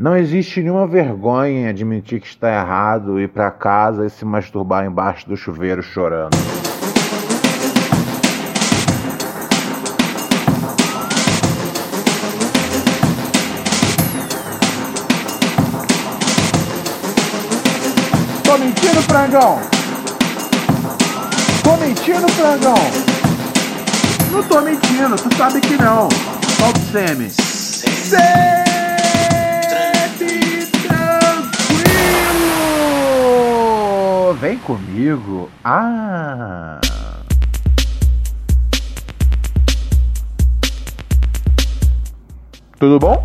Não existe nenhuma vergonha em admitir que está errado, ir para casa e se masturbar embaixo do chuveiro chorando. Tô mentindo, frangão? Tô mentindo, frangão? Não tô mentindo, tu sabe que não. Solta o semi. Semi Vem comigo. Ah! Tudo bom?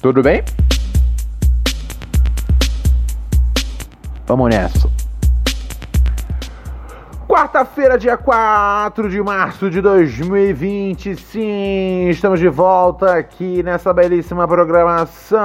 Tudo bem? Vamos nessa. Quarta-feira, dia 4 de março de 2020, sim, estamos de volta aqui nessa belíssima programação.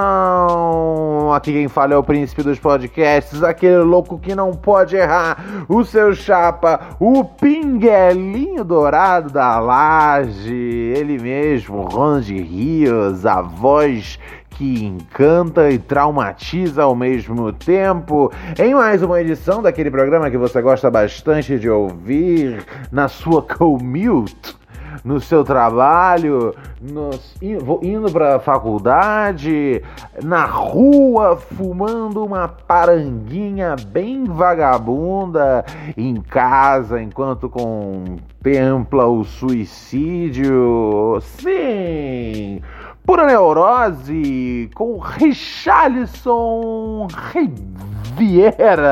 Aqui quem fala é o príncipe dos podcasts, aquele louco que não pode errar, o seu chapa, o pinguelinho dourado da laje, ele mesmo, Ron de Rios, a voz que encanta e traumatiza ao mesmo tempo. Em mais uma edição daquele programa que você gosta bastante de ouvir na sua commute no seu trabalho, nos, indo para a faculdade, na rua, fumando uma paranguinha bem vagabunda, em casa, enquanto contempla o suicídio. Sim! Pura Neurose com Richarlison Riviera.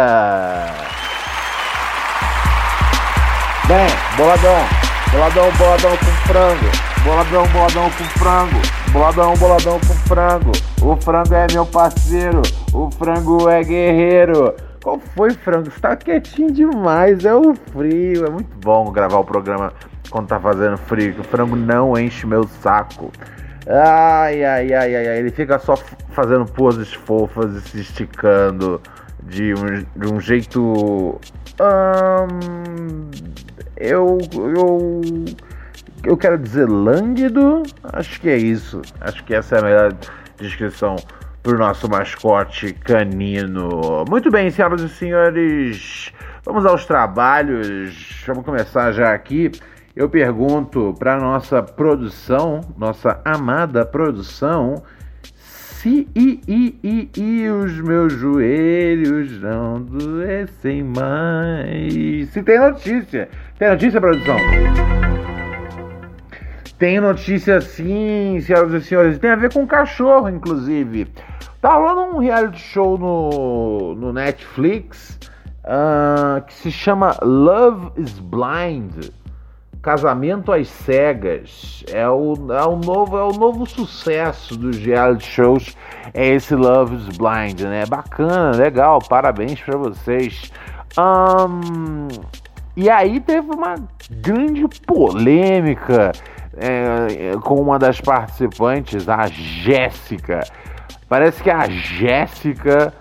Bem, boladão, boladão, boladão com frango, boladão, boladão com frango, boladão, boladão com frango. O frango é meu parceiro, o frango é guerreiro. Qual foi, frango? Você tá quietinho demais, é o frio. É muito bom gravar o programa quando tá fazendo frio, o frango não enche meu saco. Ai, ai, ai, ai, ai. Ele fica só fazendo poses fofas e se esticando de um, de um jeito. eu. Eu. Eu quero dizer lânguido? Acho que é isso. Acho que essa é a melhor descrição pro nosso mascote canino. Muito bem, senhoras e senhores. Vamos aos trabalhos. Vamos começar já aqui eu pergunto para nossa produção, nossa amada produção, se e, e, e, e os meus joelhos não doessem mais. Se tem notícia. Tem notícia, produção? Tem notícia sim, senhoras e senhores. Tem a ver com cachorro, inclusive. Tá rolando um reality show no, no Netflix uh, que se chama Love is Blind. Casamento às Cegas é o, é o, novo, é o novo sucesso dos reality shows, é esse Love is Blind, né? Bacana, legal, parabéns para vocês. Um, e aí teve uma grande polêmica é, com uma das participantes, a Jéssica. Parece que a Jéssica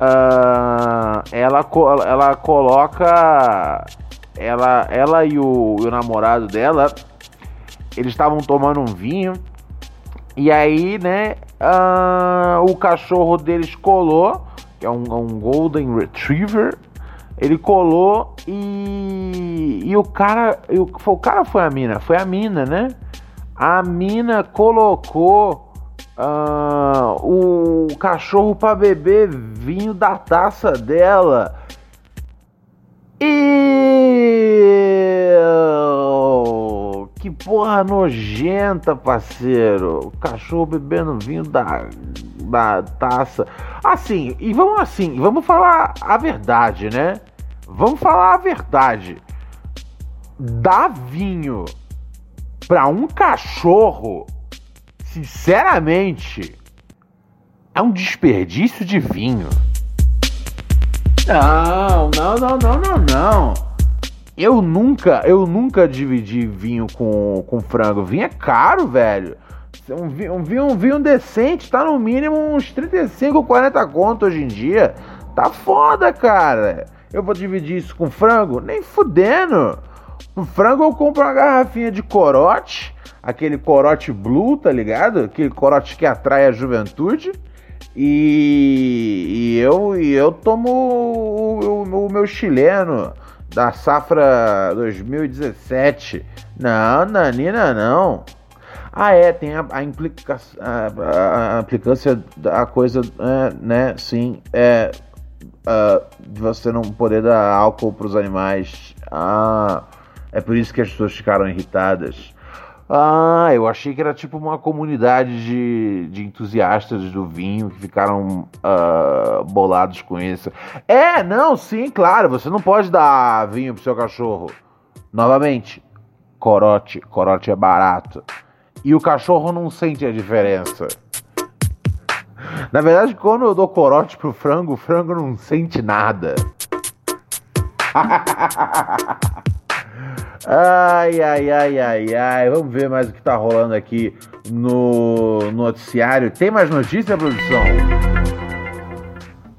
uh, ela, ela coloca ela, ela e o, o namorado dela, eles estavam tomando um vinho. E aí, né, uh, o cachorro deles colou, que é um, um Golden Retriever. Ele colou e, e o cara, o, o cara foi a mina, foi a mina, né? A mina colocou uh, o cachorro para beber vinho da taça dela. Porra nojenta, parceiro. O cachorro bebendo vinho da, da taça. Assim, e vamos assim, vamos falar a verdade, né? Vamos falar a verdade. Dar vinho pra um cachorro sinceramente, é um desperdício de vinho. Não, não, não, não, não, não. Eu nunca, eu nunca dividi vinho com, com frango. Vinho é caro, velho. Um vinho, um vinho, um vinho decente tá no mínimo uns 35, 40 conto hoje em dia. Tá foda, cara. Eu vou dividir isso com frango? Nem fudendo. No frango eu compro uma garrafinha de corote, aquele corote blue, tá ligado? Aquele corote que atrai a juventude. E, e eu, e eu tomo o, o, o meu chileno da safra 2017. Não, Nanina, não. Ah, é, tem a, a, implica, a, a, implicância da coisa, é, né? Sim, é. Uh, você não poder dar álcool para os animais. Ah, é por isso que as pessoas ficaram irritadas. Ah, eu achei que era tipo uma comunidade de, de entusiastas do vinho que ficaram uh, bolados com isso. É, não, sim, claro, você não pode dar vinho pro seu cachorro. Novamente, corote, corote é barato. E o cachorro não sente a diferença. Na verdade, quando eu dou corote pro frango, o frango não sente nada. Ai, ai, ai, ai, ai. Vamos ver mais o que tá rolando aqui no noticiário. Tem mais notícia, produção?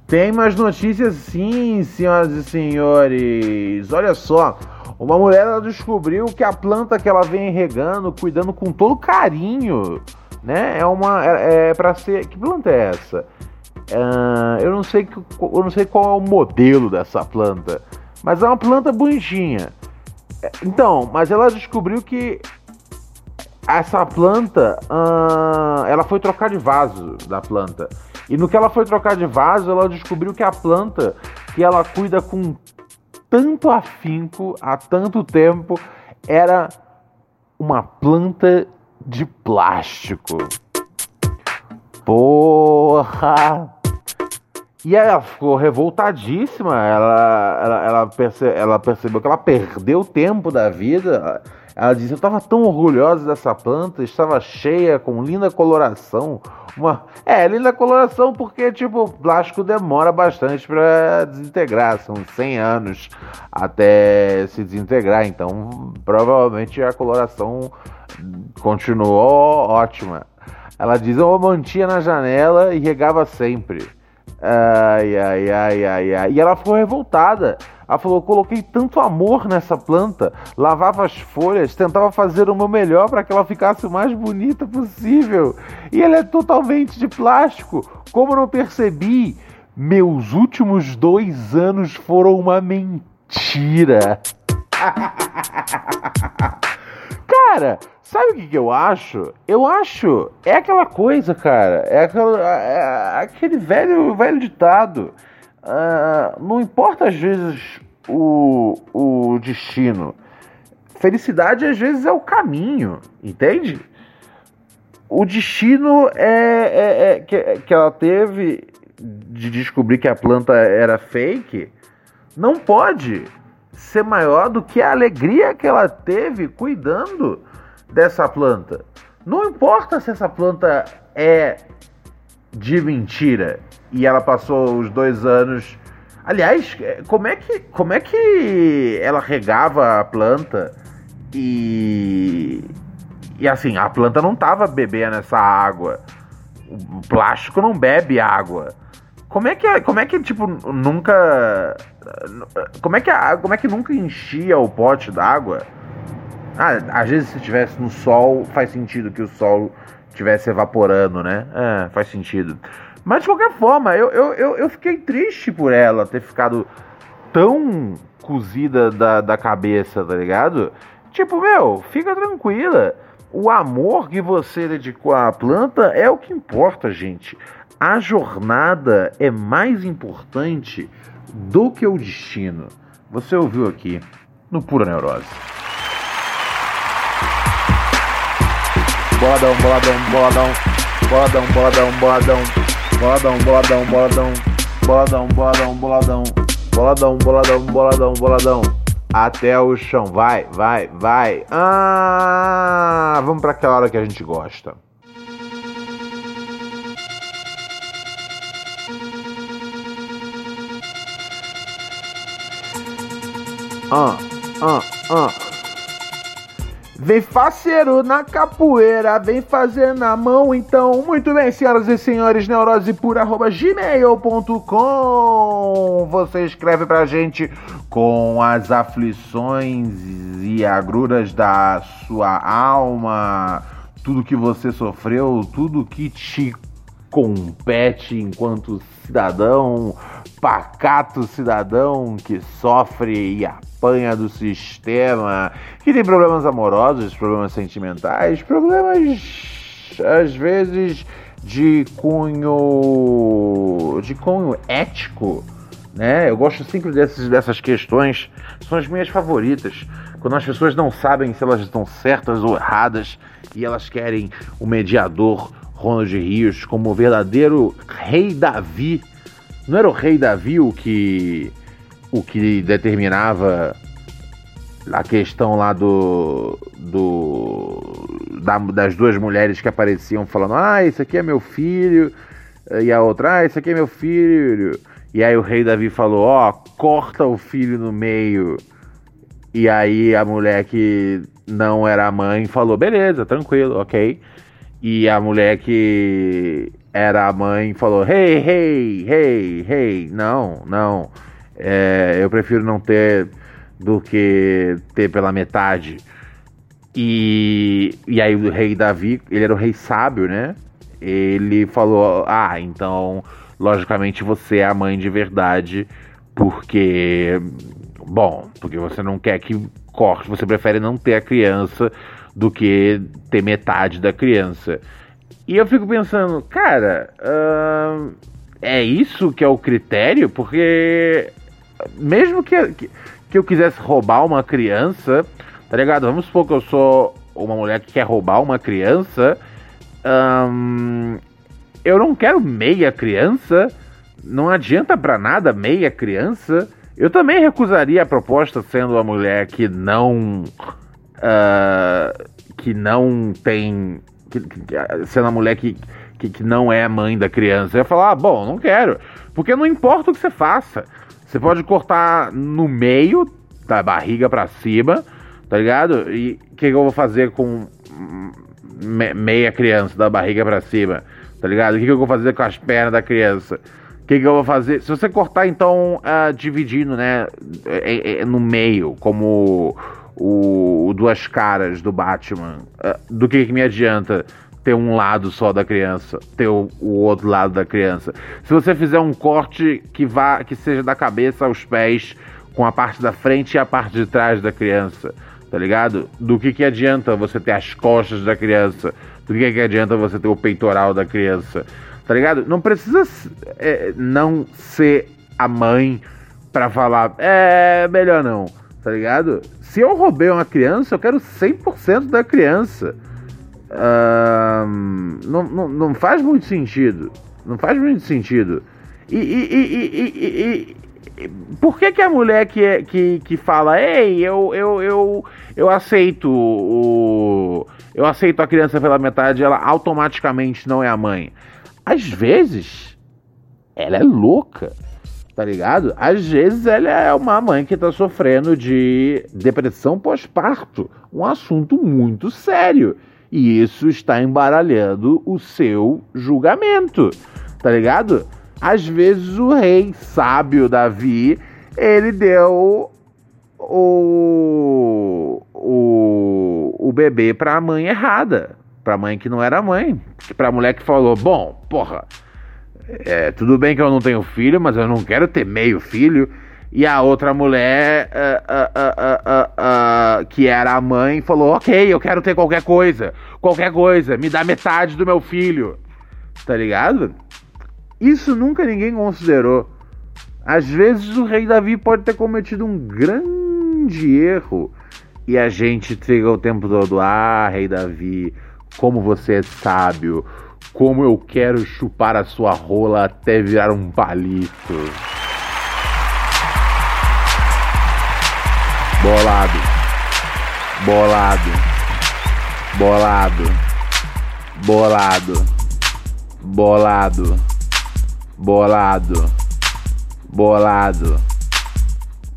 Tem mais notícias sim, senhoras e senhores. Olha só, uma mulher descobriu que a planta que ela vem regando, cuidando com todo carinho, né? É uma é, é para ser que planta é essa? Uh, eu não sei eu não sei qual é o modelo dessa planta, mas é uma planta bonitinha. Então, mas ela descobriu que essa planta, ela foi trocar de vaso da planta. E no que ela foi trocar de vaso, ela descobriu que a planta que ela cuida com tanto afinco há tanto tempo era uma planta de plástico. Porra! E ela ficou revoltadíssima. Ela, ela, ela, perce, ela percebeu que ela perdeu tempo da vida. Ela disse: Eu estava tão orgulhosa dessa planta, estava cheia, com linda coloração. Uma... É, linda coloração porque, tipo, o plástico demora bastante para desintegrar. São 100 anos até se desintegrar. Então, provavelmente a coloração continuou ótima. Ela diz: Eu mantinha na janela e regava sempre. Ai, ai, ai, ai, ai. E ela ficou revoltada. Ela falou: coloquei tanto amor nessa planta, lavava as folhas, tentava fazer o meu melhor para que ela ficasse o mais bonita possível. E ela é totalmente de plástico. Como não percebi? Meus últimos dois anos foram uma mentira. Cara, sabe o que, que, eu acho? Eu acho. É aquela coisa, cara. É, aquela, é, é aquele velho, velho ditado. Uh, não importa às vezes o, o destino. Felicidade às vezes é o caminho, entende? O destino é, é, é que, que ela teve de descobrir que a planta era fake. Não pode ser maior do que a alegria que ela teve cuidando dessa planta. Não importa se essa planta é de mentira e ela passou os dois anos. Aliás, como é que, como é que ela regava a planta e. E assim, a planta não estava bebendo essa água. O plástico não bebe água. Como é que, como é que tipo, nunca. Como é que, como é que nunca enchia o pote d'água? Ah, às vezes se estivesse no sol, faz sentido que o sol estivesse evaporando, né? É, faz sentido. Mas de qualquer forma, eu, eu, eu, fiquei triste por ela ter ficado tão cozida da, da cabeça, tá ligado? Tipo, meu, fica tranquila. O amor que você dedicou à planta é o que importa, gente. A jornada é mais importante do que o destino. Você ouviu aqui no Pura Neurose. boladão, boladão, boladão, boladão, boladão, boladão, boladão, boladão, boladão, boladão, boladão, boladão, boladão, boladão, boladão, boladão, até o chão, vai, vai, vai. Ah, vamos para aquela hora que a gente gosta. Ah, ah, ah. Vem faceiro na capoeira, vem fazer na mão então. Muito bem, senhoras e senhores, neurosepura.gmail.com Você escreve pra gente com as aflições e agruras da sua alma, tudo que você sofreu, tudo que te compete enquanto cidadão, pacato cidadão que sofre e apanha do sistema, que tem problemas amorosos, problemas sentimentais, problemas às vezes de cunho de cunho ético, né? Eu gosto sempre desses, dessas questões, são as minhas favoritas. Quando as pessoas não sabem se elas estão certas ou erradas e elas querem o mediador Ronald Rios como o verdadeiro rei Davi. Não era o rei Davi o que o que determinava a questão lá do, do da, das duas mulheres que apareciam falando: "Ah, esse aqui é meu filho", e a outra: "Ah, esse aqui é meu filho". E aí o rei Davi falou: "Ó, oh, corta o filho no meio". E aí a mulher que não era a mãe falou: "Beleza, tranquilo, OK". E a mulher que era a mãe falou: Hey, hey, hey, hey, não, não. É, eu prefiro não ter do que ter pela metade. E, e aí o rei Davi, ele era o rei sábio, né? Ele falou: Ah, então, logicamente você é a mãe de verdade, porque. Bom, porque você não quer que corte, você prefere não ter a criança do que ter metade da criança. E eu fico pensando, cara, uh, é isso que é o critério? Porque mesmo que, que, que, eu quisesse roubar uma criança, tá ligado? Vamos supor que eu sou uma mulher que quer roubar uma criança. Um, eu não quero meia criança. Não adianta pra nada meia criança. Eu também recusaria a proposta sendo uma mulher que não uh, que não tem. Que, sendo a mulher que, que, que, não é mãe da criança. Eu ia falar, ah, bom, não quero. Porque não importa o que você faça. Você pode cortar no meio, da barriga para cima, tá ligado? E o que, que, eu vou fazer com me, meia criança, da barriga para cima? Tá ligado? O que, que eu vou fazer com as pernas da criança? O que, que, eu vou fazer? Se você cortar, então, uh, dividindo, né, é, é, no meio, como o, o Duas Caras do Batman, uh, do que, que me adianta ter um lado só da criança, ter o, o, outro lado da criança? Se você fizer um corte que vá, que seja da cabeça aos pés, com a parte da frente e a parte de trás da criança, tá ligado? Do que, que adianta você ter as costas da criança? Do que, que adianta você ter o peitoral da criança? Tá ligado? Não precisa é, não ser a mãe para falar, é melhor não tá ligado? Se eu roubei uma criança, eu quero 100% da criança. não, não, não faz muito sentido. Não faz muito sentido. E, e, e, e, por que, que a mulher que, é, que, que fala, ei, eu, eu, eu, eu aceito o. Eu aceito a criança pela metade, ela automaticamente não é a mãe? Às vezes, ela é louca tá ligado? Às vezes ela é uma mãe que tá sofrendo de depressão pós-parto, um assunto muito sério. E isso está embaralhando o seu julgamento, tá ligado? Às vezes o rei sábio Davi, ele deu o, o, o bebê pra mãe errada, pra mãe que não era mãe, pra mulher que falou, bom, porra, é, tudo bem que eu não tenho filho, mas eu não quero ter meio filho. E a outra mulher, uh, uh, uh, que era a mãe, falou: Ok, eu quero ter qualquer coisa. Qualquer coisa, me dá metade do meu filho. Tá ligado? Isso nunca ninguém considerou. Às vezes o rei Davi pode ter cometido um grande erro. E a gente fica o tempo todo: Ah, rei Davi, como você é sábio como eu quero chupar a sua rola até virar um palito. Bolado. Bolado. Bolado. Bolado. Bolado. Bolado. Bolado.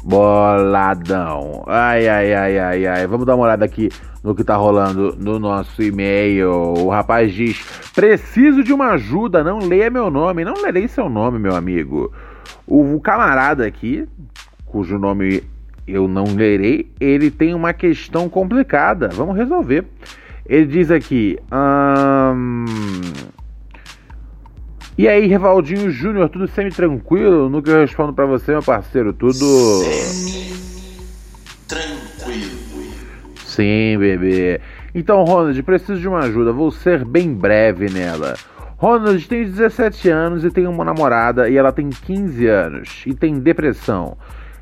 Boladão. Ai, ai, ai, ai, ai. Vamos dar uma olhada aqui no que tá rolando no nosso e-mail. O rapaz diz: Preciso de uma ajuda, não leia meu nome. Não lerei seu nome, meu amigo. O camarada aqui, cujo nome eu não lerei, ele tem uma questão complicada. Vamos resolver. Ele diz aqui. Hum... E aí, Revaldinho Júnior, tudo semi-tranquilo? No que eu respondo para você, meu parceiro, tudo. Semi-tranquilo. Sim, bebê. Então, Ronald, preciso de uma ajuda. Vou ser bem breve nela. Ronald tem 17 anos e tem uma namorada e ela tem 15 anos e tem depressão.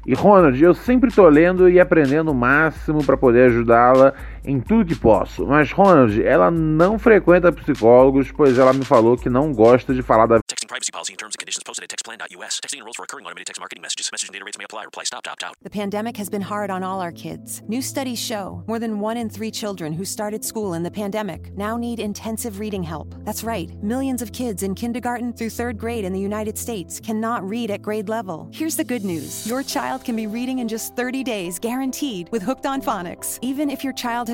E Ronald, eu sempre tô lendo e aprendendo o máximo para poder ajudá-la em tudo que posso. Mas Ronald, ela não frequenta psicólogos, pois ela me falou que não gosta de falar da Texting privacy policy and terms and conditions posted at textplan.us. Texting enrolls for recurring automated text marketing messages. Message and data rates may apply. Reply stop opt out. The pandemic has been hard on all our kids. New studies show more than one in three children who started school in the pandemic now need intensive reading help. That's right, millions of kids in kindergarten through third grade in the United States cannot read at grade level. Here's the good news your child can be reading in just 30 days, guaranteed, with Hooked on Phonics. Even if your child has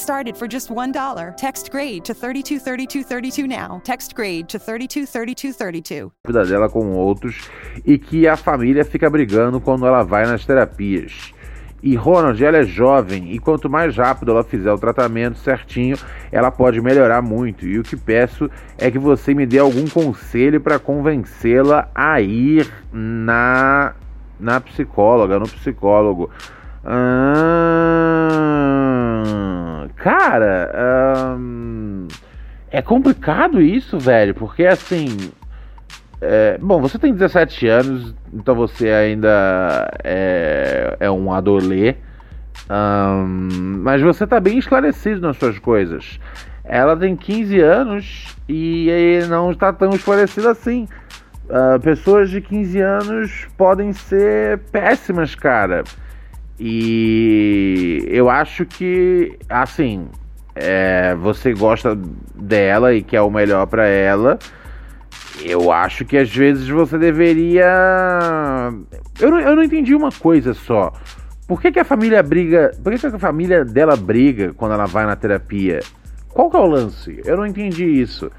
started for just $1. Text grade to 323232 now. Text grade to 323232. vida dela com outros e que a família fica brigando quando ela vai nas terapias. E Ronald, ela é jovem e quanto mais rápido ela fizer o tratamento certinho, ela pode melhorar muito. E o que peço é que você me dê algum conselho para convencê-la a ir na na psicóloga, no psicólogo. Ah, cara, hum, é complicado isso, velho, porque assim. é, bom, você tem 17 anos, então você ainda é, é um adolê, hum, mas você tá bem esclarecido nas suas coisas. Ela tem 15 anos e não está tão esclarecida assim. Ah, pessoas de 15 anos podem ser péssimas, cara. E eu acho que, assim, é, você gosta dela e quer o melhor pra ela. Eu acho que às vezes você deveria. Eu não, eu não entendi uma coisa só. Por que, que a família briga. Por que, que a família dela briga quando ela vai na terapia? Qual que é o lance? Eu não entendi isso.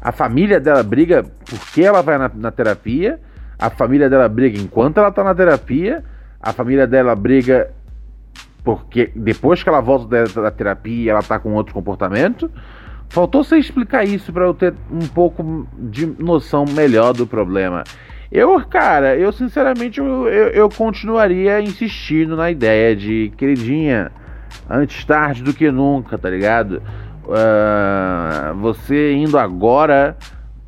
A família dela briga porque ela vai na, na terapia. A família dela briga enquanto ela tá na terapia. A família dela briga porque depois que ela volta da, da terapia ela tá com outro comportamento. Faltou você explicar isso para eu ter um pouco de noção melhor do problema. Eu, cara, eu sinceramente eu, eu, eu continuaria insistindo na ideia de queridinha, antes tarde do que nunca, tá ligado? Ah, você indo agora,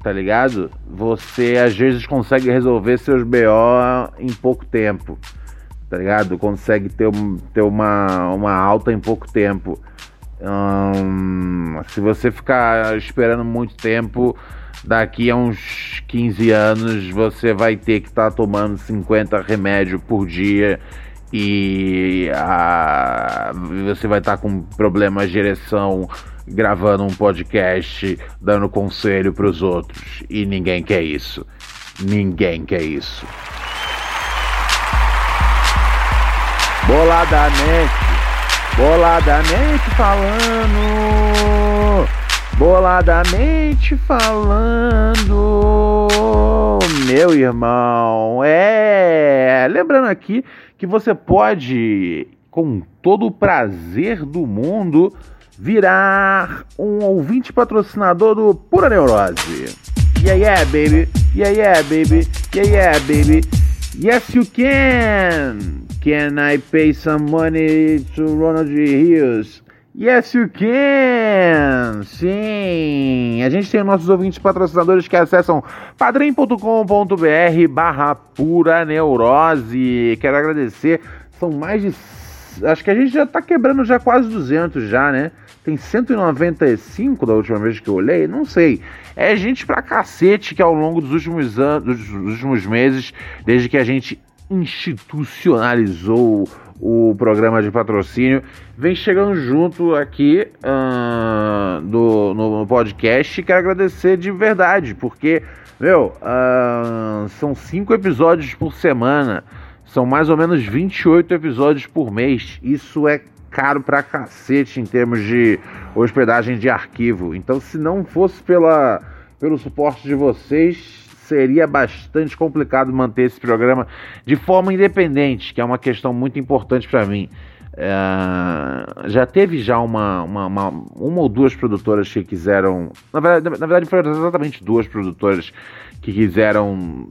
tá ligado? Você às vezes consegue resolver seus BO em pouco tempo, tá ligado? Consegue ter, ter uma, uma alta em pouco tempo. Hum, se você ficar esperando muito tempo, daqui a uns 15 anos você vai ter que estar tomando 50 remédios por dia e ah, você vai estar com problemas de ereção gravando um podcast dando conselho para os outros e ninguém quer isso. Ninguém quer isso. Boladamente, boladamente falando, boladamente falando, meu irmão. É, lembrando aqui que você pode, com todo o prazer do mundo, virar um ouvinte patrocinador do Pura Neurose. Yeah, yeah, baby. Yeah, yeah, baby. Yeah, yeah, baby. Yes, you can. Can I pay some money to Ronald Rios? Yes, you can! Sim! A gente tem nossos ouvintes patrocinadores que acessam padrim.com.br barra pura neurose. Quero agradecer São mais de. Acho que a gente já tá quebrando já quase 200 já, né? Tem 195 da última vez que eu olhei, não sei. É gente pra cacete que ao longo dos últimos anos, dos últimos meses, desde que a gente institucionalizou o programa de patrocínio, vem chegando junto aqui uh, do, no, no podcast. Quero agradecer de verdade, porque, meu, uh, são cinco episódios por semana, são mais ou menos 28 episódios por mês. Isso é caro pra cacete em termos de hospedagem de arquivo. Então, se não fosse pela, pelo suporte de vocês, seria bastante complicado manter esse programa de forma independente, que é uma questão muito importante para mim. É, já teve já uma, uma, uma, uma, ou duas produtoras que quiseram. Na verdade, na verdade, foram exatamente duas produtoras que quiseram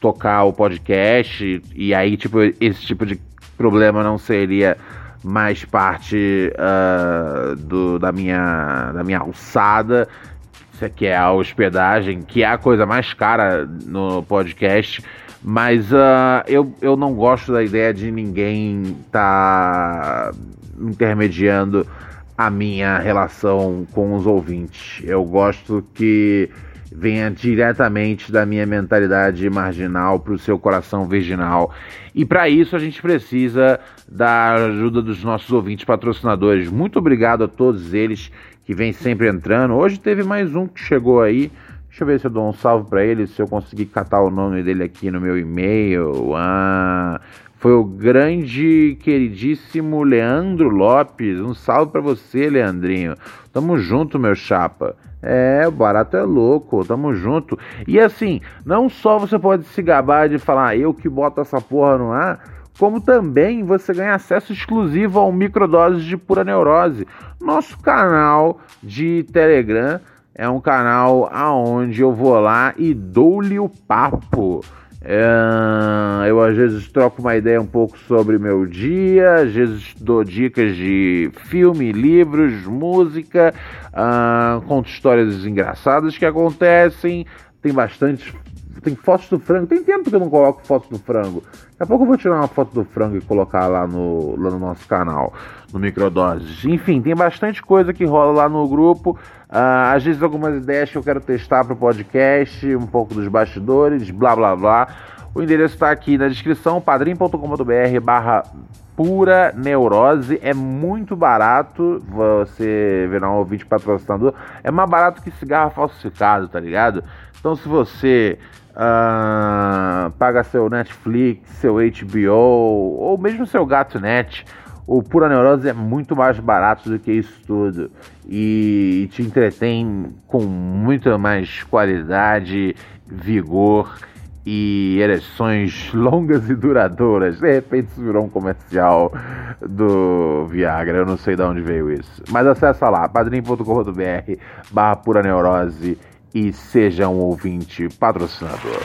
tocar o podcast, e aí, tipo, esse tipo de problema não seria mais parte uh, do, da, minha, da minha alçada que é a hospedagem, que é a coisa mais cara no podcast. Mas uh, eu, eu não gosto da ideia de ninguém tá intermediando a minha relação com os ouvintes. Eu gosto que venha diretamente da minha mentalidade marginal para o seu coração virginal. E para isso a gente precisa da ajuda dos nossos ouvintes patrocinadores. Muito obrigado a todos eles que vem sempre entrando. Hoje teve mais um que chegou aí. Deixa eu ver se eu dou um salve para ele, se eu conseguir catar o nome dele aqui no meu e-mail. Ah, foi o grande, queridíssimo Leandro Lopes. Um salve para você, Leandrinho. Tamo junto, meu chapa. É, o barato é louco, tamo junto. E assim, não só você pode se gabar de falar, ah, eu que boto essa porra no ar, como também você ganha acesso exclusivo ao Microdoses de Pura Neurose. Nosso canal de Telegram é um canal aonde eu vou lá e dou-lhe o papo. É, eu às vezes troco uma ideia um pouco sobre meu dia, às vezes dou dicas de filme, livros, música, uh, conto histórias engraçadas que acontecem. Tem bastante tem fotos do frango. Tem tempo que eu não coloco fotos do frango. Daqui a pouco eu vou tirar uma foto do frango e colocar lá no, lá no nosso canal, no Microdoses. Enfim, tem bastante coisa que rola lá no grupo. Uh, às vezes algumas ideias que eu quero testar para o podcast, um pouco dos bastidores, blá blá blá. O endereço está aqui na descrição, padrim.com.br barra pura neurose. É muito barato você virar um ouvinte patrocinador. É mais barato que cigarro falsificado, tá ligado? Então se você uh, paga seu Netflix, seu HBO ou mesmo seu GatoNet, o Pura Neurose é muito mais barato do que isso tudo e te entretém com muito mais qualidade, vigor e ereções longas e duradouras. De repente isso virou um comercial do Viagra, eu não sei de onde veio isso. Mas acessa lá, padrim.com.br barra pura neurose e seja um ouvinte patrocinador.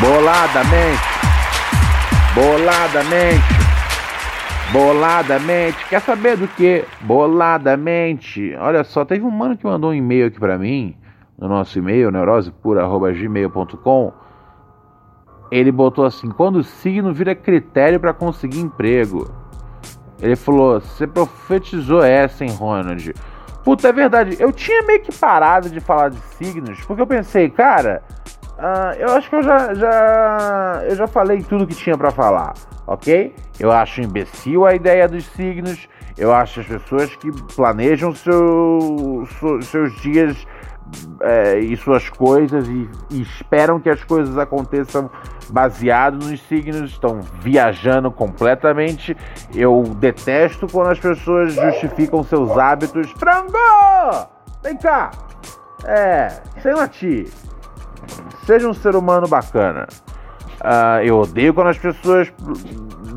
Boladamente, boladamente, boladamente. Quer saber do que? Boladamente. Olha só, teve um mano que mandou um e-mail aqui para mim, no nosso e-mail, neurosepura.gmail.com. Ele botou assim: quando o signo vira critério para conseguir emprego. Ele falou: você profetizou essa, hein, Ronald? Puta, é verdade. Eu tinha meio que parado de falar de signos, porque eu pensei, cara, uh, eu acho que eu já, já, eu já falei tudo que tinha para falar, ok? Eu acho imbecil a ideia dos signos. Eu acho as pessoas que planejam seu, seus dias é, e suas coisas e, e, esperam que as coisas aconteçam baseado nos signos, estão viajando completamente. Eu detesto quando as pessoas justificam seus hábitos. Frango! Vem cá! É, sem latir. Seja um ser humano bacana. Uh, eu odeio quando as pessoas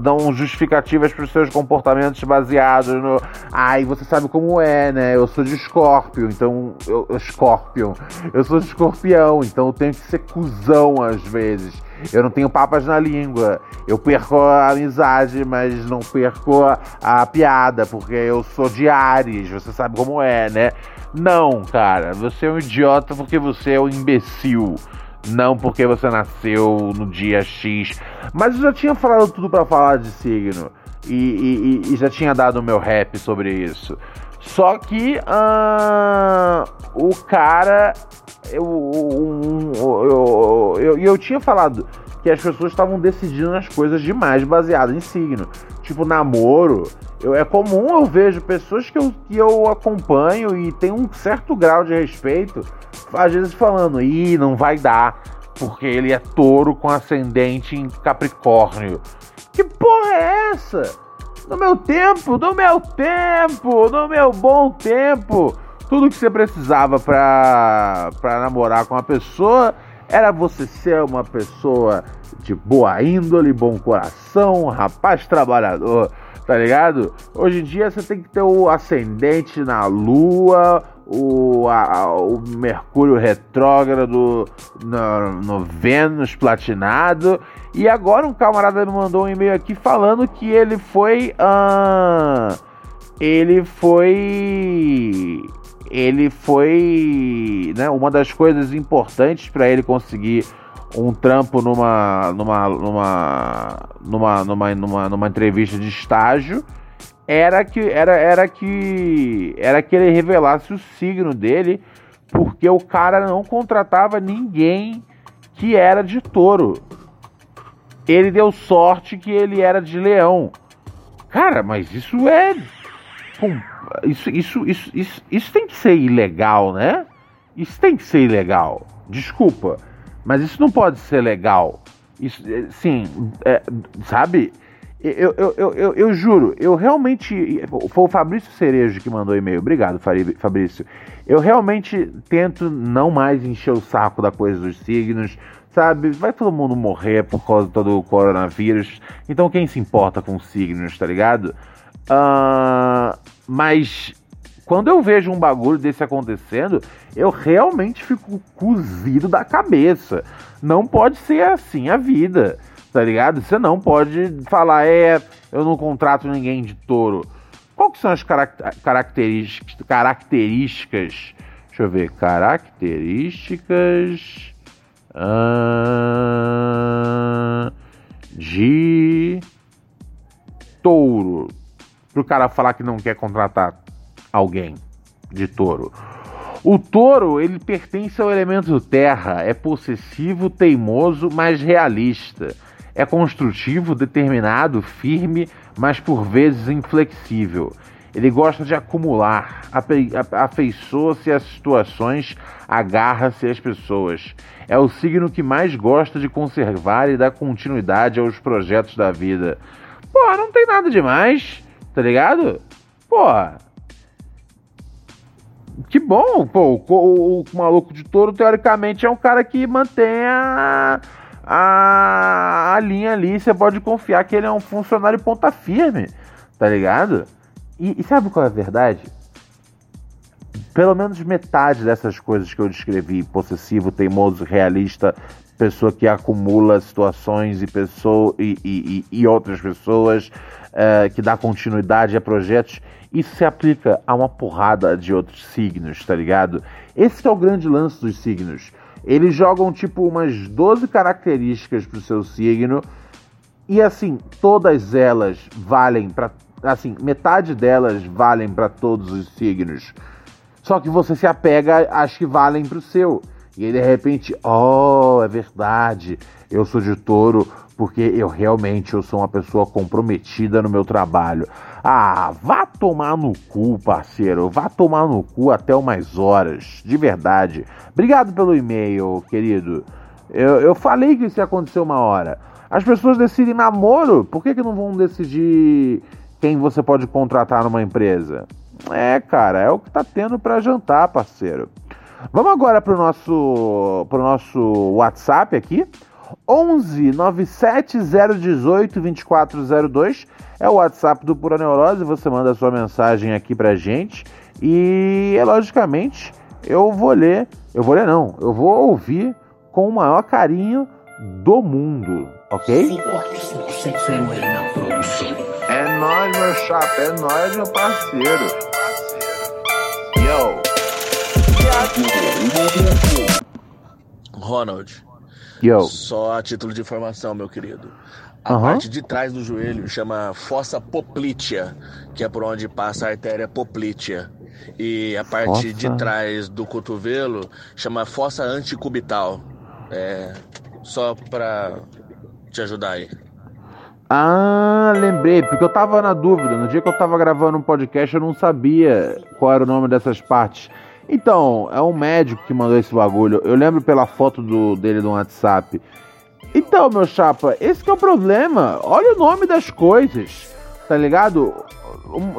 dão justificativas para os seus comportamentos baseados no. Ai, você sabe como é, né? Eu sou de Scorpio, então. Eu, Scorpion. Eu sou de escorpião, então eu tenho que ser cuzão às vezes. Eu não tenho papas na língua. Eu perco a amizade, mas não perco a, a piada, porque eu sou de Ares. Você sabe como é, né? Não, cara. Você é um idiota porque você é um imbecil. Não porque você nasceu no dia X. Mas eu já tinha falado tudo para falar de signo. E, e, e, já tinha dado o meu rap sobre isso. Só que uh, o cara. Eu, eu, eu, eu, eu tinha falado que as pessoas estavam decidindo as coisas demais baseado em signo. Tipo, namoro. Eu, é comum eu vejo pessoas que eu, que eu acompanho e tem um certo grau de respeito, às vezes falando, ih, não vai dar, porque ele é touro com ascendente em Capricórnio. Que porra é essa? No meu tempo, no meu tempo, no meu bom tempo, tudo que você precisava pra namorar com uma pessoa era você ser uma pessoa de boa índole, bom coração, rapaz trabalhador, tá ligado? Hoje em dia você tem que ter o ascendente na lua, o, a, o Mercúrio retrógrado no, no Vênus platinado. E agora um camarada me mandou um e-mail aqui falando que ele foi. Uh, ele foi ele foi, né, uma das coisas importantes para ele conseguir um trampo numa numa numa numa numa numa, numa entrevista de estágio era que era era que era que ele revelasse o signo dele, porque o cara não contratava ninguém que era de touro. Ele deu sorte que ele era de leão. Cara, mas isso é isso, isso, isso, isso, isso tem que ser ilegal, né? Isso tem que ser ilegal. Desculpa, mas isso não pode ser legal. Isso, é, sim, é, sabe? Eu, eu, eu, eu, eu juro, eu realmente. Foi o Fabrício Cerejo que mandou e-mail. Obrigado, Fabrício. Eu realmente tento não mais encher o saco da coisa dos signos, sabe? Vai todo mundo morrer por causa do coronavírus. Então quem se importa com signos, tá ligado? Uh, mas quando eu vejo um bagulho desse acontecendo, eu realmente fico cozido da cabeça. Não pode ser assim a vida, tá ligado? Você não pode falar, é, eu não contrato ninguém de touro. Quais são as características, características? Deixa eu ver, características uh, de touro pro cara falar que não quer contratar alguém de touro. O touro, ele pertence ao elemento terra, é possessivo, teimoso, mas realista. É construtivo, determinado, firme, mas por vezes inflexível. Ele gosta de acumular, afeiçoa-se às situações, agarra-se às pessoas. É o signo que mais gosta de conservar e dar continuidade aos projetos da vida. Pô, não tem nada demais. Tá ligado? Porra. Que bom, pô. O, o, o, maluco de touro, teoricamente, é um cara que mantém a, a, a linha ali. Você pode confiar que ele é um funcionário ponta firme. Tá ligado? E, e sabe qual é a verdade? Pelo menos metade dessas coisas que eu descrevi, possessivo, teimoso, realista, pessoa que acumula situações e, pessoa, e, e, e outras pessoas, uh, que dá continuidade a projetos, isso se aplica a uma porrada de outros signos, tá ligado? Esse é o grande lance dos signos. Eles jogam tipo umas 12 características pro seu signo e assim, todas elas valem para assim, metade delas valem para todos os signos. Só que você se apega às que valem pro seu. E aí de repente, oh, é verdade, eu sou de touro porque eu realmente eu sou uma pessoa comprometida no meu trabalho. Ah, vá tomar no cu, parceiro, vá tomar no cu até umas horas, de verdade. Obrigado pelo e-mail, querido. Eu, eu falei que isso ia acontecer uma hora. As pessoas decidem namoro, por que, que não vão decidir quem você pode contratar numa empresa? É, cara, é o que tá tendo para jantar, parceiro. Vamos agora pro nosso pro nosso WhatsApp aqui. 11 97 018 2402 é o WhatsApp do Pura Neurose. Você manda a sua mensagem aqui pra gente e, logicamente, eu vou ler. Eu vou ler, não, eu vou ouvir com o maior carinho do mundo, ok? É nóis, meu chapa, é nóis, meu parceiro. Yo. Ronald Yo. Só a título de informação, meu querido. A Aham. parte de trás do joelho chama fossa poplítea, que é por onde passa a artéria poplítea. E a parte de trás do cotovelo chama fossa anticubital. É só pra te ajudar aí. Ah, lembrei, porque eu tava na dúvida. No dia que eu tava gravando um podcast, eu não sabia qual era o nome dessas partes. Então, é um médico que mandou esse bagulho. Eu lembro pela foto do, dele no WhatsApp. Então, meu chapa, esse é o problema. Olha o nome das coisas, tá ligado?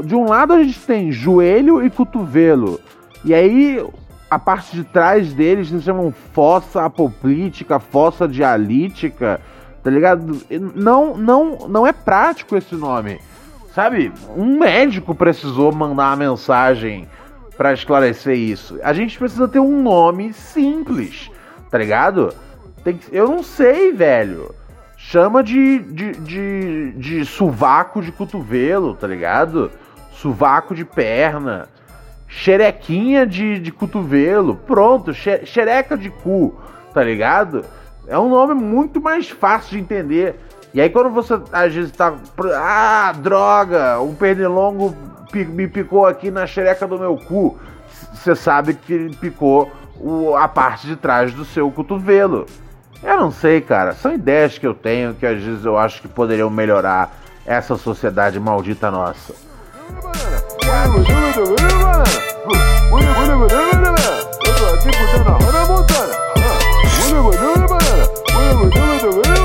De um lado a gente tem joelho e cotovelo. E aí, a parte de trás deles se chamam fossa apoplítica, fossa dialítica, tá ligado? Não, não, não é prático esse nome. Sabe? Um médico precisou mandar uma mensagem pra esclarecer isso. A gente precisa ter um nome simples, tá ligado? Tem que- eu não sei, velho. Chama de, de, de, de sovaco de cotovelo, tá ligado? Sovaco de perna. Xerequinha de, de cotovelo. Pronto, xe- xereca de cu, tá ligado? É um nome muito mais fácil de entender. E aí quando você às vezes tá. Ah, droga! Um pernilongo me picou aqui na xereca do meu cu. Você sabe que picou o- a parte de trás do seu cotovelo. Eu não sei, cara. São ideias que eu tenho que às vezes eu acho que poderiam melhorar essa sociedade maldita nossa. Eu tô aqui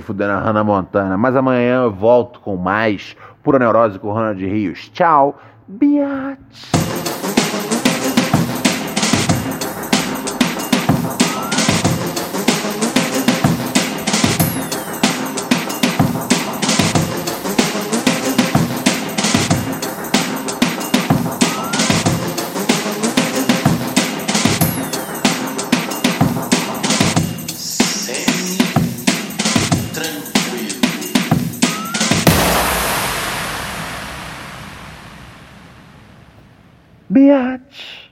fudendo a Hannah Montana, mas amanhã eu volto com mais Pura Neurose com Hannah de Rios. Tchau, biatch. Biatch.